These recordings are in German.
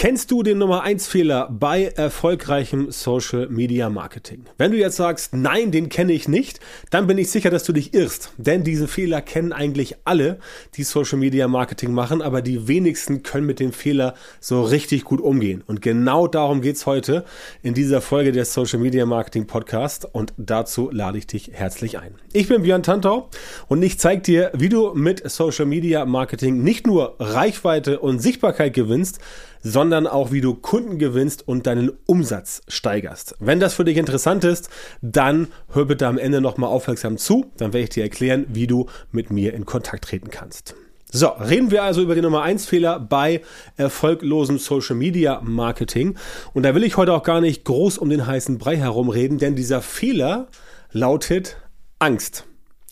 Kennst du den Nummer 1 Fehler bei erfolgreichem Social Media Marketing? Wenn du jetzt sagst, nein, den kenne ich nicht, dann bin ich sicher, dass du dich irrst. Denn diesen Fehler kennen eigentlich alle, die Social Media Marketing machen, aber die wenigsten können mit dem Fehler so richtig gut umgehen. Und genau darum geht's heute in dieser Folge der Social Media Marketing Podcast und dazu lade ich dich herzlich ein. Ich bin Björn Tantau und ich zeige dir, wie du mit Social Media Marketing nicht nur Reichweite und Sichtbarkeit gewinnst, sondern auch wie du Kunden gewinnst und deinen Umsatz steigerst. Wenn das für dich interessant ist, dann hör bitte am Ende nochmal aufmerksam zu, dann werde ich dir erklären, wie du mit mir in Kontakt treten kannst. So, reden wir also über den Nummer 1 Fehler bei erfolglosem Social Media Marketing. Und da will ich heute auch gar nicht groß um den heißen Brei herumreden, denn dieser Fehler lautet Angst.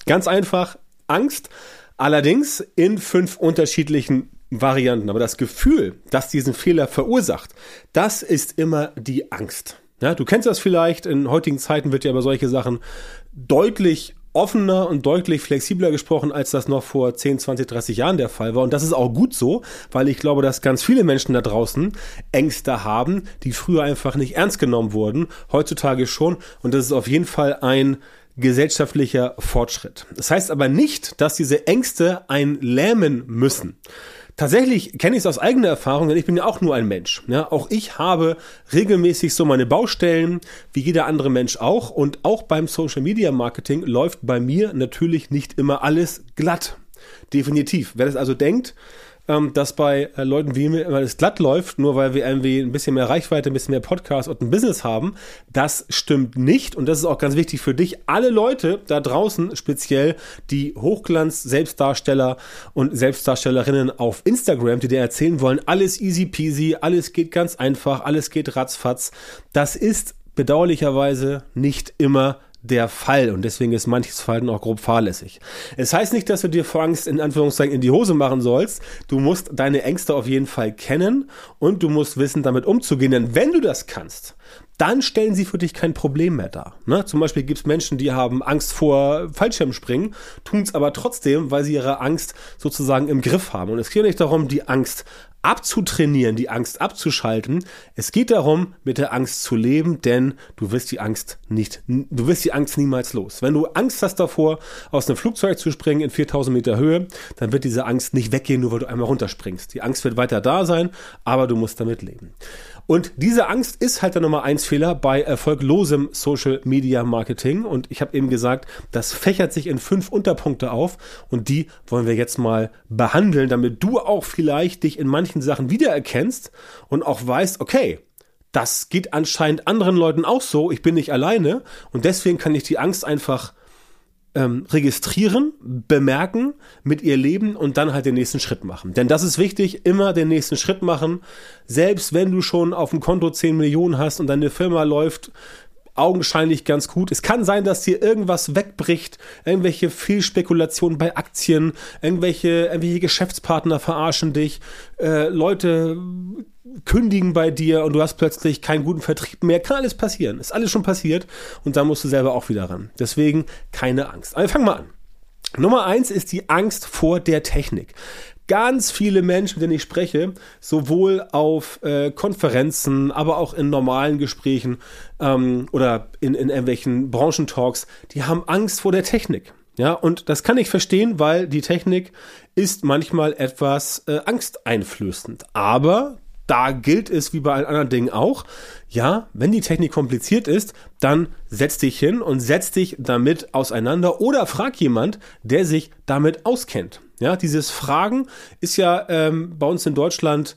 Ganz einfach Angst. Allerdings in fünf unterschiedlichen Varianten. Aber das Gefühl, das diesen Fehler verursacht, das ist immer die Angst. Ja, du kennst das vielleicht, in heutigen Zeiten wird ja über solche Sachen deutlich offener und deutlich flexibler gesprochen, als das noch vor 10, 20, 30 Jahren der Fall war. Und das ist auch gut so, weil ich glaube, dass ganz viele Menschen da draußen Ängste haben, die früher einfach nicht ernst genommen wurden, heutzutage schon. Und das ist auf jeden Fall ein gesellschaftlicher Fortschritt. Das heißt aber nicht, dass diese Ängste ein lähmen müssen. Tatsächlich kenne ich es aus eigener Erfahrung, denn ich bin ja auch nur ein Mensch. Ja, auch ich habe regelmäßig so meine Baustellen, wie jeder andere Mensch auch. Und auch beim Social Media Marketing läuft bei mir natürlich nicht immer alles glatt. Definitiv. Wer das also denkt, ähm, dass bei äh, Leuten wie mir immer das glatt läuft, nur weil wir irgendwie ein bisschen mehr Reichweite, ein bisschen mehr Podcast und ein Business haben. Das stimmt nicht und das ist auch ganz wichtig für dich. Alle Leute da draußen, speziell die Hochglanz-Selbstdarsteller und Selbstdarstellerinnen auf Instagram, die dir erzählen wollen, alles easy peasy, alles geht ganz einfach, alles geht ratzfatz. Das ist bedauerlicherweise nicht immer der Fall und deswegen ist manches Verhalten auch grob fahrlässig. Es heißt nicht, dass du dir vor Angst in Anführungszeichen in die Hose machen sollst. Du musst deine Ängste auf jeden Fall kennen und du musst wissen, damit umzugehen. Denn wenn du das kannst, dann stellen sie für dich kein Problem mehr dar. Ne? Zum Beispiel gibt es Menschen, die haben Angst vor Fallschirmspringen, tun es aber trotzdem, weil sie ihre Angst sozusagen im Griff haben. Und es geht nicht darum, die Angst abzutrainieren, die Angst abzuschalten. Es geht darum, mit der Angst zu leben, denn du wirst die Angst nicht, du wirst die Angst niemals los. Wenn du Angst hast davor, aus einem Flugzeug zu springen in 4000 Meter Höhe, dann wird diese Angst nicht weggehen, nur weil du einmal runterspringst. Die Angst wird weiter da sein, aber du musst damit leben. Und diese Angst ist halt der Nummer eins Fehler bei erfolglosem Social Media Marketing. Und ich habe eben gesagt, das fächert sich in fünf Unterpunkte auf. Und die wollen wir jetzt mal behandeln, damit du auch vielleicht dich in manchen Sachen wiedererkennst und auch weißt, okay, das geht anscheinend anderen Leuten auch so, ich bin nicht alleine. Und deswegen kann ich die Angst einfach ähm, registrieren, bemerken, mit ihr leben und dann halt den nächsten Schritt machen. Denn das ist wichtig, immer den nächsten Schritt machen. Selbst wenn du schon auf dem Konto 10 Millionen hast und deine Firma läuft augenscheinlich ganz gut. Es kann sein, dass dir irgendwas wegbricht, irgendwelche Fehlspekulationen bei Aktien, irgendwelche, irgendwelche Geschäftspartner verarschen dich, äh, Leute kündigen bei dir und du hast plötzlich keinen guten Vertrieb mehr. Kann alles passieren. Ist alles schon passiert und da musst du selber auch wieder ran. Deswegen keine Angst. Aber fangen wir an. Nummer eins ist die Angst vor der Technik ganz viele Menschen, mit denen ich spreche, sowohl auf äh, Konferenzen, aber auch in normalen Gesprächen ähm, oder in, in irgendwelchen Branchentalks, die haben Angst vor der Technik. Ja, und das kann ich verstehen, weil die Technik ist manchmal etwas äh, angsteinflößend. Aber da gilt es wie bei allen anderen Dingen auch, ja, wenn die Technik kompliziert ist, dann setz dich hin und setz dich damit auseinander oder frag jemand, der sich damit auskennt. Ja, dieses Fragen ist ja ähm, bei uns in Deutschland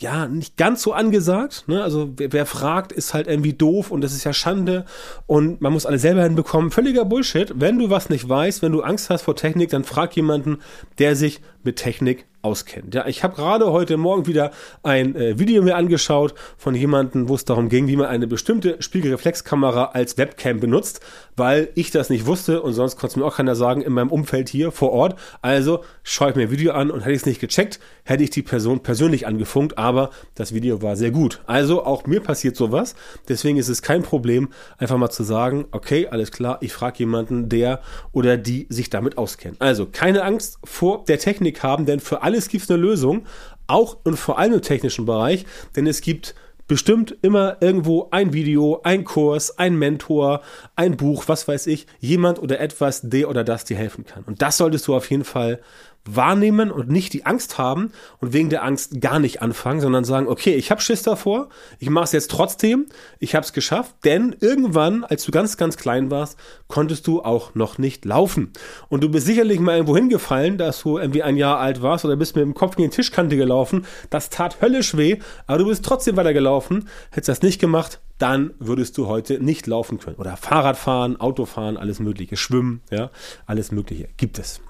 ja, nicht ganz so angesagt. Ne? Also wer, wer, fragt, ist halt irgendwie doof und das ist ja Schande und man muss alles selber hinbekommen. Völliger Bullshit. Wenn du was nicht weißt, wenn du Angst hast vor Technik, dann frag jemanden, der sich mit Technik auskennt. Ja, ich habe gerade heute Morgen wieder ein äh, Video mir angeschaut von jemandem, wo es darum ging, wie man eine bestimmte Spiegelreflexkamera als Webcam benutzt, weil ich das nicht wusste und sonst konnte es mir auch keiner sagen in meinem Umfeld hier vor Ort. Also schaue ich mir ein Video an und hätte ich es nicht gecheckt, hätte ich die Person persönlich angefunkt, aber das Video war sehr gut. Also auch mir passiert sowas. Deswegen ist es kein Problem, einfach mal zu sagen, okay, alles klar, ich frage jemanden, der oder die sich damit auskennt. Also keine Angst vor der Technik haben, denn für alle alles gibt es eine Lösung, auch und vor allem im technischen Bereich, denn es gibt bestimmt immer irgendwo ein Video, ein Kurs, ein Mentor, ein Buch, was weiß ich, jemand oder etwas, der oder das dir helfen kann. Und das solltest du auf jeden Fall wahrnehmen und nicht die Angst haben und wegen der Angst gar nicht anfangen, sondern sagen, okay, ich habe Schiss davor, ich mache es jetzt trotzdem, ich habe es geschafft, denn irgendwann, als du ganz, ganz klein warst, konntest du auch noch nicht laufen. Und du bist sicherlich mal irgendwo hingefallen, dass du irgendwie ein Jahr alt warst oder bist mit dem Kopf gegen die Tischkante gelaufen, das tat höllisch weh, aber du bist trotzdem weitergelaufen, hättest das nicht gemacht, dann würdest du heute nicht laufen können. Oder Fahrrad fahren, Auto fahren, alles mögliche, schwimmen, ja, alles mögliche gibt es.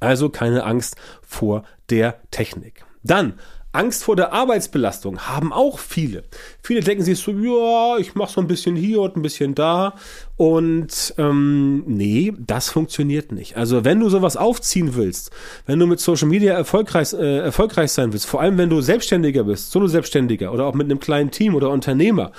Also keine Angst vor der Technik. Dann Angst vor der Arbeitsbelastung haben auch viele. Viele denken sich so, ja, ich mache so ein bisschen hier und ein bisschen da und ähm, nee, das funktioniert nicht. Also wenn du sowas aufziehen willst, wenn du mit Social Media erfolgreich, äh, erfolgreich sein willst, vor allem wenn du Selbstständiger bist, Solo-Selbstständiger oder auch mit einem kleinen Team oder Unternehmer,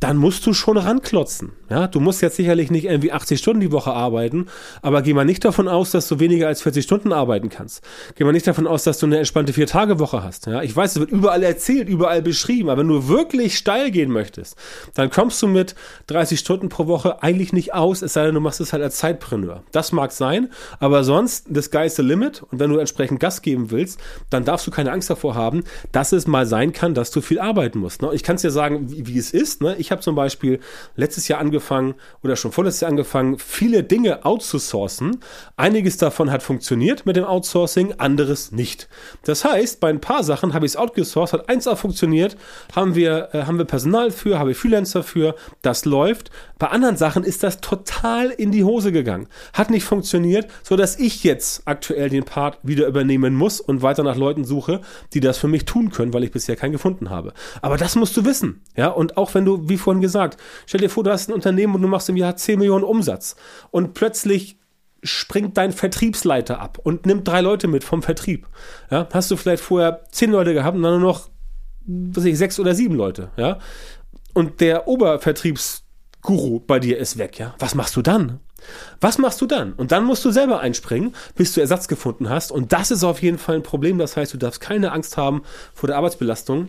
dann musst du schon ranklotzen. Ja, du musst jetzt sicherlich nicht irgendwie 80 Stunden die Woche arbeiten, aber geh mal nicht davon aus, dass du weniger als 40 Stunden arbeiten kannst. Geh mal nicht davon aus, dass du eine entspannte Vier-Tage-Woche hast. Ja, ich weiß, es wird überall erzählt, überall beschrieben, aber wenn du wirklich steil gehen möchtest, dann kommst du mit 30 Stunden pro Woche eigentlich dich nicht aus, es sei denn, du machst es halt als Zeitpreneur. Das mag sein, aber sonst, das Sky is the limit. Und wenn du entsprechend Gas geben willst, dann darfst du keine Angst davor haben, dass es mal sein kann, dass du viel arbeiten musst. Ne? Ich kann es dir sagen, wie, wie, es ist. Ne? Ich habe zum Beispiel letztes Jahr angefangen oder schon vorletztes Jahr angefangen, viele Dinge outzusourcen. Einiges davon hat funktioniert mit dem Outsourcing, anderes nicht. Das heißt, bei ein paar Sachen habe ich es outgesourced, hat eins auch funktioniert, haben wir, äh, haben wir Personal für, habe ich Freelancer für, das läuft. Bei anderen Sachen ist das total in die Hose gegangen. Hat nicht funktioniert, so dass ich jetzt aktuell den Part wieder übernehmen muss und weiter nach Leuten suche, die das für mich tun können, weil ich bisher keinen gefunden habe. Aber das musst du wissen. Ja, und auch wenn du, wie vorhin gesagt, stell dir vor, du hast ein Unternehmen und du machst im Jahr 10 Millionen Umsatz und plötzlich springt dein Vertriebsleiter ab und nimmt drei Leute mit vom Vertrieb. Ja, hast du vielleicht vorher zehn Leute gehabt und dann nur noch, was ich, sechs oder sieben Leute. Ja, und der Obervertriebs Guru bei dir ist weg, ja. Was machst du dann? Was machst du dann? Und dann musst du selber einspringen, bis du Ersatz gefunden hast. Und das ist auf jeden Fall ein Problem. Das heißt, du darfst keine Angst haben vor der Arbeitsbelastung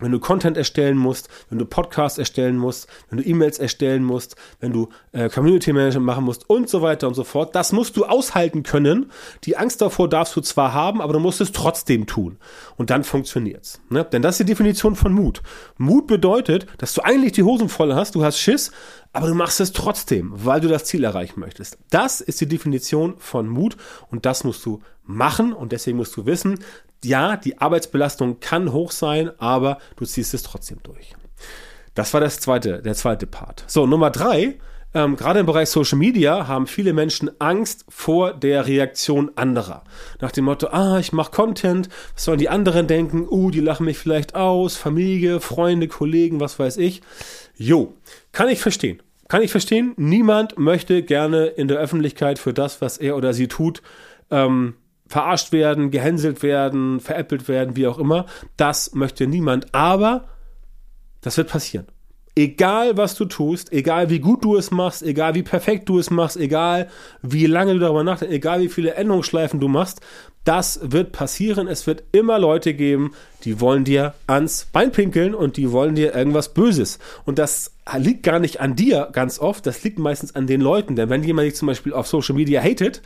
wenn du Content erstellen musst, wenn du Podcasts erstellen musst, wenn du E-Mails erstellen musst, wenn du äh, Community Management machen musst und so weiter und so fort. Das musst du aushalten können. Die Angst davor darfst du zwar haben, aber du musst es trotzdem tun. Und dann funktioniert's. Ne? Denn das ist die Definition von Mut. Mut bedeutet, dass du eigentlich die Hosen voll hast, du hast Schiss, aber du machst es trotzdem, weil du das Ziel erreichen möchtest. Das ist die Definition von Mut und das musst du machen und deswegen musst du wissen, ja, die Arbeitsbelastung kann hoch sein, aber du ziehst es trotzdem durch. Das war das zweite, der zweite Part. So, Nummer drei. Ähm, gerade im Bereich Social Media haben viele Menschen Angst vor der Reaktion anderer. Nach dem Motto, ah, ich mache Content, was sollen die anderen denken? Uh, die lachen mich vielleicht aus, Familie, Freunde, Kollegen, was weiß ich. Jo, kann ich verstehen. Kann ich verstehen. Niemand möchte gerne in der Öffentlichkeit für das, was er oder sie tut, ähm, verarscht werden, gehänselt werden, veräppelt werden, wie auch immer. Das möchte niemand. Aber das wird passieren. Egal was du tust, egal wie gut du es machst, egal wie perfekt du es machst, egal wie lange du darüber nachdenkst, egal wie viele Änderungsschleifen du machst, das wird passieren. Es wird immer Leute geben, die wollen dir ans Bein pinkeln und die wollen dir irgendwas Böses. Und das liegt gar nicht an dir ganz oft, das liegt meistens an den Leuten. Denn wenn jemand dich zum Beispiel auf Social Media hatet,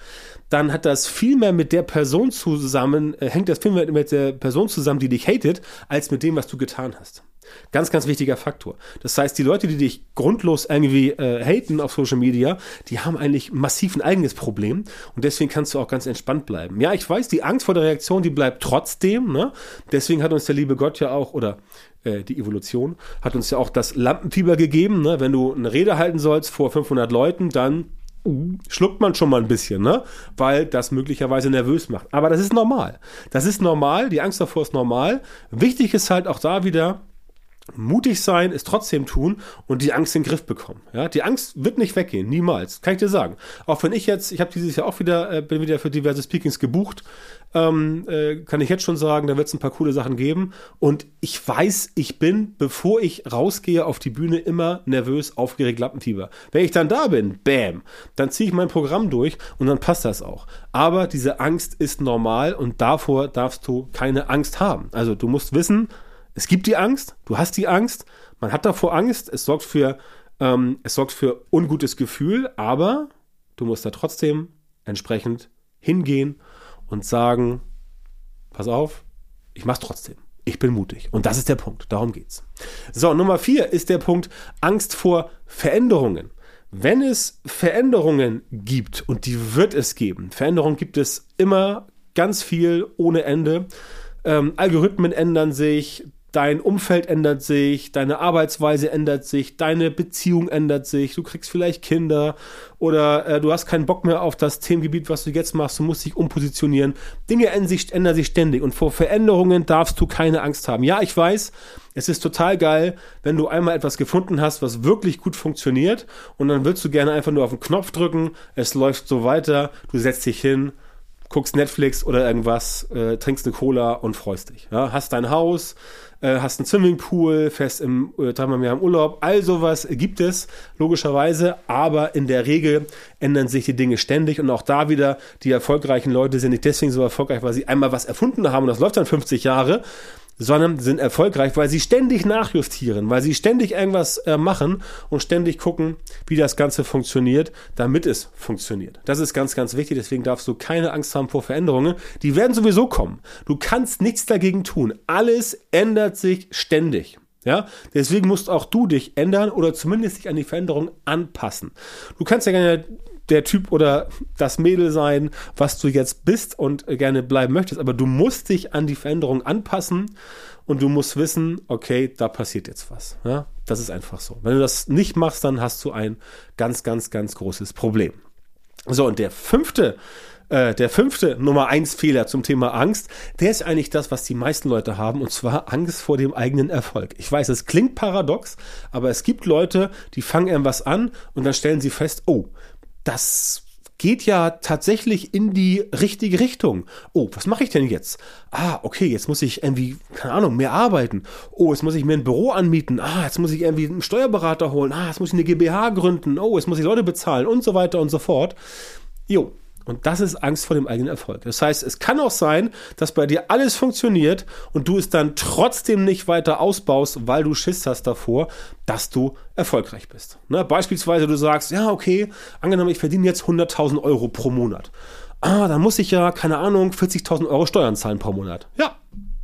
dann hat das viel mehr mit der Person zusammen, äh, hängt das viel mehr mit der Person zusammen, die dich hatet, als mit dem, was du getan hast. Ganz, ganz wichtiger Faktor. Das heißt, die Leute, die dich grundlos irgendwie äh, haten auf Social Media, die haben eigentlich massiv ein eigenes Problem und deswegen kannst du auch ganz entspannt bleiben. Ja, ich weiß, die Angst vor der Reaktion, die bleibt trotzdem. Ne? Deswegen hat uns der liebe Gott ja auch, oder äh, die Evolution, hat uns ja auch das Lampenfieber gegeben. Ne? Wenn du eine Rede halten sollst vor 500 Leuten, dann schluckt man schon mal ein bisschen, ne? Weil das möglicherweise nervös macht. Aber das ist normal. Das ist normal. Die Angst davor ist normal. Wichtig ist halt auch da wieder, mutig sein, es trotzdem tun und die Angst in den Griff bekommen. Ja, die Angst wird nicht weggehen, niemals, kann ich dir sagen. Auch wenn ich jetzt, ich habe dieses Jahr auch wieder, äh, bin wieder für diverse Speakings gebucht, ähm, äh, kann ich jetzt schon sagen, da wird es ein paar coole Sachen geben. Und ich weiß, ich bin, bevor ich rausgehe auf die Bühne, immer nervös, aufgeregt, Lappenfieber. Wenn ich dann da bin, bam, dann ziehe ich mein Programm durch und dann passt das auch. Aber diese Angst ist normal und davor darfst du keine Angst haben. Also du musst wissen, es gibt die Angst, du hast die Angst, man hat davor Angst, es sorgt für, ähm, es sorgt für ungutes Gefühl, aber du musst da trotzdem entsprechend hingehen und sagen, pass auf, ich mach's trotzdem. Ich bin mutig. Und das ist der Punkt. Darum geht's. So, Nummer vier ist der Punkt Angst vor Veränderungen. Wenn es Veränderungen gibt, und die wird es geben, Veränderungen gibt es immer ganz viel ohne Ende. Ähm, Algorithmen ändern sich, dein Umfeld ändert sich, deine Arbeitsweise ändert sich, deine Beziehung ändert sich, du kriegst vielleicht Kinder oder äh, du hast keinen Bock mehr auf das Themengebiet, was du jetzt machst, du musst dich umpositionieren. Dinge ändern sich, ändern sich ständig und vor Veränderungen darfst du keine Angst haben. Ja, ich weiß, es ist total geil, wenn du einmal etwas gefunden hast, was wirklich gut funktioniert und dann willst du gerne einfach nur auf den Knopf drücken, es läuft so weiter, du setzt dich hin, guckst Netflix oder irgendwas, äh, trinkst eine Cola und freust dich. Ja? Hast dein Haus, äh, hast einen Swimmingpool, fährst im, äh, dreimal im Jahr im Urlaub, all sowas gibt es, logischerweise, aber in der Regel ändern sich die Dinge ständig. Und auch da wieder, die erfolgreichen Leute sind nicht deswegen so erfolgreich, weil sie einmal was erfunden haben. Und das läuft dann 50 Jahre, sondern sind erfolgreich, weil sie ständig nachjustieren, weil sie ständig irgendwas äh, machen und ständig gucken, wie das Ganze funktioniert, damit es funktioniert. Das ist ganz, ganz wichtig. Deswegen darfst du keine Angst haben vor Veränderungen. Die werden sowieso kommen. Du kannst nichts dagegen tun. Alles ändert sich ständig. Ja, deswegen musst auch du dich ändern oder zumindest dich an die Veränderung anpassen. Du kannst ja gerne der Typ oder das Mädel sein, was du jetzt bist und gerne bleiben möchtest. Aber du musst dich an die Veränderung anpassen und du musst wissen, okay, da passiert jetzt was. Ja, das ist einfach so. Wenn du das nicht machst, dann hast du ein ganz, ganz, ganz großes Problem. So, und der fünfte äh, der fünfte Nummer eins Fehler zum Thema Angst, der ist eigentlich das, was die meisten Leute haben, und zwar Angst vor dem eigenen Erfolg. Ich weiß, es klingt paradox, aber es gibt Leute, die fangen irgendwas an und dann stellen sie fest, oh, das geht ja tatsächlich in die richtige Richtung. Oh, was mache ich denn jetzt? Ah, okay, jetzt muss ich irgendwie, keine Ahnung, mehr arbeiten. Oh, jetzt muss ich mir ein Büro anmieten. Ah, jetzt muss ich irgendwie einen Steuerberater holen. Ah, jetzt muss ich eine GmbH gründen. Oh, jetzt muss ich Leute bezahlen und so weiter und so fort. Jo, und das ist Angst vor dem eigenen Erfolg. Das heißt, es kann auch sein, dass bei dir alles funktioniert und du es dann trotzdem nicht weiter ausbaust, weil du Schiss hast davor, dass du erfolgreich bist. Ne? Beispielsweise du sagst, ja, okay, angenommen, ich verdiene jetzt 100.000 Euro pro Monat. Ah, dann muss ich ja, keine Ahnung, 40.000 Euro Steuern zahlen pro Monat. Ja,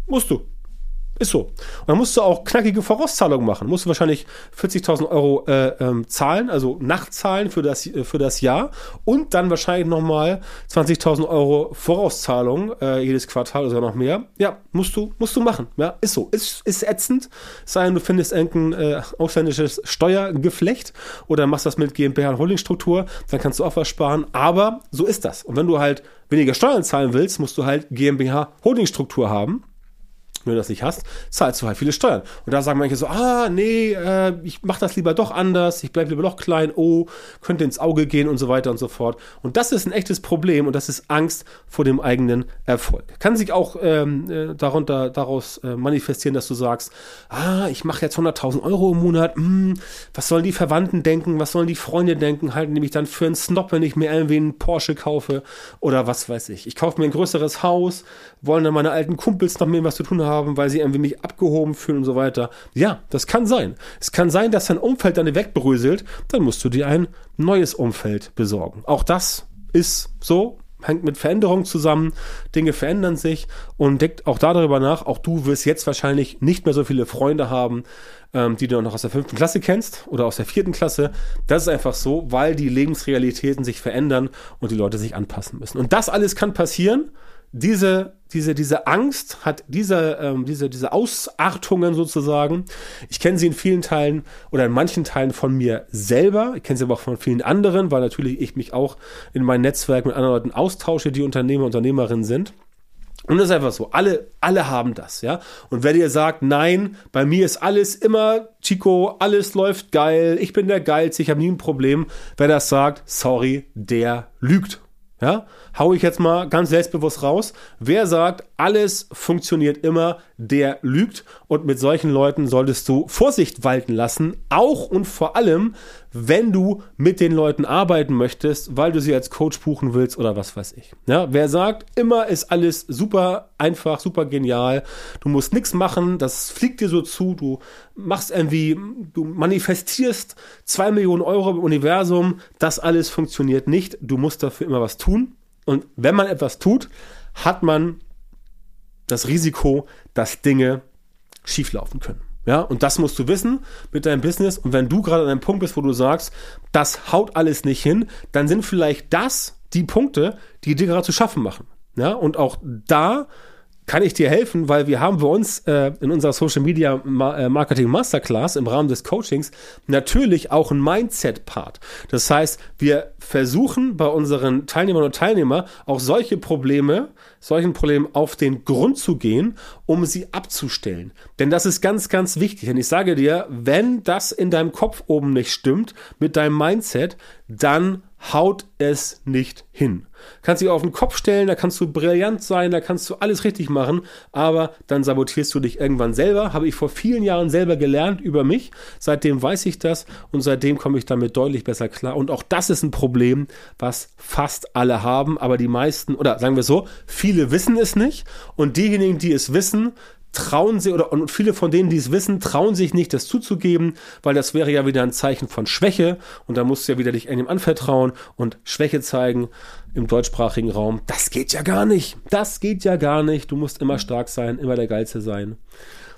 musst du. Ist so. Und dann musst du auch knackige Vorauszahlungen machen. Musst du wahrscheinlich 40.000 Euro äh, ähm, zahlen, also nachzahlen für das, äh, für das Jahr und dann wahrscheinlich nochmal 20.000 Euro Vorauszahlung äh, jedes Quartal oder noch mehr. Ja, musst du, musst du machen. Ja, ist so. Ist, ist ätzend. Sei denn, du findest irgendein äh, ausländisches Steuergeflecht oder machst das mit GmbH und Holdingstruktur, dann kannst du auch was sparen. Aber so ist das. Und wenn du halt weniger Steuern zahlen willst, musst du halt GmbH Holdingstruktur haben wenn du das nicht hast, zahlst du halt viele Steuern. Und da sagen manche so, ah, nee, äh, ich mache das lieber doch anders, ich bleibe lieber noch klein, oh, könnte ins Auge gehen und so weiter und so fort. Und das ist ein echtes Problem und das ist Angst vor dem eigenen Erfolg. Kann sich auch ähm, äh, darunter, daraus äh, manifestieren, dass du sagst, ah, ich mache jetzt 100.000 Euro im Monat, hm, was sollen die Verwandten denken, was sollen die Freunde denken, halten nämlich dann für einen Snob, wenn ich mir irgendwie einen Porsche kaufe oder was weiß ich. Ich kaufe mir ein größeres Haus, wollen dann meine alten Kumpels noch mehr was zu tun haben, weil sie irgendwie mich abgehoben fühlen und so weiter. Ja, das kann sein. Es kann sein, dass dein Umfeld dann wegbröselt, dann musst du dir ein neues Umfeld besorgen. Auch das ist so, hängt mit Veränderungen zusammen. Dinge verändern sich und deckt auch darüber nach. Auch du wirst jetzt wahrscheinlich nicht mehr so viele Freunde haben, ähm, die du noch aus der fünften Klasse kennst oder aus der vierten Klasse. Das ist einfach so, weil die Lebensrealitäten sich verändern und die Leute sich anpassen müssen. Und das alles kann passieren diese, diese, diese Angst hat diese, ähm, diese, diese Ausartungen sozusagen. Ich kenne sie in vielen Teilen oder in manchen Teilen von mir selber. Ich kenne sie aber auch von vielen anderen, weil natürlich ich mich auch in meinem Netzwerk mit anderen Leuten austausche, die Unternehmer, Unternehmerinnen sind. Und das ist einfach so. Alle, alle haben das, ja. Und wer dir sagt, nein, bei mir ist alles immer Chico, alles läuft geil, ich bin der Geilste, ich habe nie ein Problem. Wer das sagt, sorry, der lügt. Ja, hau ich jetzt mal ganz selbstbewusst raus. Wer sagt, alles funktioniert immer, der lügt. Und mit solchen Leuten solltest du Vorsicht walten lassen. Auch und vor allem, wenn du mit den Leuten arbeiten möchtest, weil du sie als Coach buchen willst oder was weiß ich. Ja, wer sagt, immer ist alles super einfach, super genial. Du musst nichts machen. Das fliegt dir so zu. Du machst irgendwie, du manifestierst zwei Millionen Euro im Universum. Das alles funktioniert nicht. Du musst dafür immer was tun. Und wenn man etwas tut, hat man das Risiko, dass Dinge schieflaufen können. Ja, und das musst du wissen mit deinem Business. Und wenn du gerade an einem Punkt bist, wo du sagst, das haut alles nicht hin, dann sind vielleicht das die Punkte, die dir gerade zu schaffen machen. Ja, und auch da kann ich dir helfen, weil wir haben bei uns äh, in unserer Social Media äh, Marketing Masterclass im Rahmen des Coachings natürlich auch ein Mindset-Part. Das heißt, wir versuchen bei unseren Teilnehmern und Teilnehmern auch solche Probleme, solchen Problemen auf den Grund zu gehen, um sie abzustellen. Denn das ist ganz, ganz wichtig. Denn ich sage dir, wenn das in deinem Kopf oben nicht stimmt mit deinem Mindset, dann haut es nicht hin. Kannst dich auf den Kopf stellen, da kannst du brillant sein, da kannst du alles richtig machen, aber dann sabotierst du dich irgendwann selber. Habe ich vor vielen Jahren selber gelernt über mich. Seitdem weiß ich das und seitdem komme ich damit deutlich besser klar. Und auch das ist ein Problem, was fast alle haben, aber die meisten, oder sagen wir so, viele wissen es nicht und diejenigen, die es wissen, trauen sie oder und viele von denen, die es wissen, trauen sich nicht, das zuzugeben, weil das wäre ja wieder ein Zeichen von Schwäche und da musst du ja wieder dich einem anvertrauen und Schwäche zeigen im deutschsprachigen Raum. Das geht ja gar nicht. Das geht ja gar nicht. Du musst immer stark sein, immer der Geilste sein.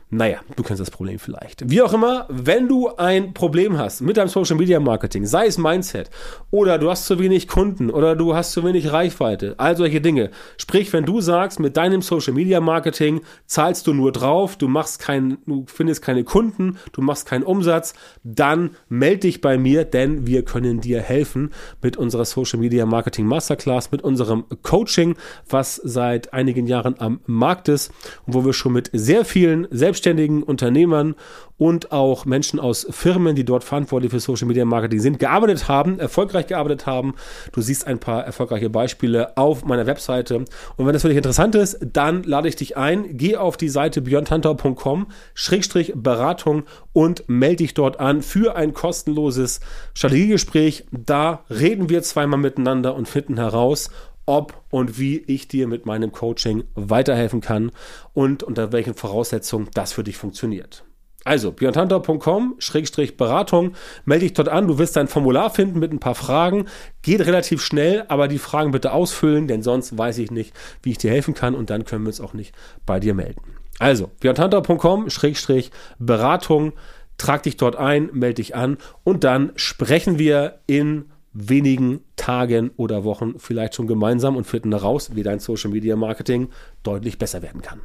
Naja, du kennst das Problem vielleicht. Wie auch immer, wenn du ein Problem hast mit deinem Social Media Marketing, sei es Mindset oder du hast zu wenig Kunden oder du hast zu wenig Reichweite, all solche Dinge. Sprich, wenn du sagst, mit deinem Social Media Marketing zahlst du nur drauf, du machst kein, du findest keine Kunden, du machst keinen Umsatz, dann melde dich bei mir, denn wir können dir helfen mit unserer Social Media Marketing Masterclass, mit unserem Coaching, was seit einigen Jahren am Markt ist und wo wir schon mit sehr vielen selbst selbstständigen Unternehmern und auch Menschen aus Firmen, die dort verantwortlich für Social Media Marketing sind, gearbeitet haben, erfolgreich gearbeitet haben. Du siehst ein paar erfolgreiche Beispiele auf meiner Webseite. Und wenn das für dich interessant ist, dann lade ich dich ein. Geh auf die Seite björntantor.com, Schrägstrich Beratung und melde dich dort an für ein kostenloses Strategiegespräch. Da reden wir zweimal miteinander und finden heraus, ob und wie ich dir mit meinem Coaching weiterhelfen kann und unter welchen Voraussetzungen das für dich funktioniert. Also, björntantor.com-beratung, melde dich dort an, du wirst dein Formular finden mit ein paar Fragen, geht relativ schnell, aber die Fragen bitte ausfüllen, denn sonst weiß ich nicht, wie ich dir helfen kann und dann können wir uns auch nicht bei dir melden. Also, björntantor.com-beratung, trag dich dort ein, melde dich an und dann sprechen wir in wenigen Tagen oder Wochen vielleicht schon gemeinsam und finden heraus, wie dein Social Media Marketing deutlich besser werden kann.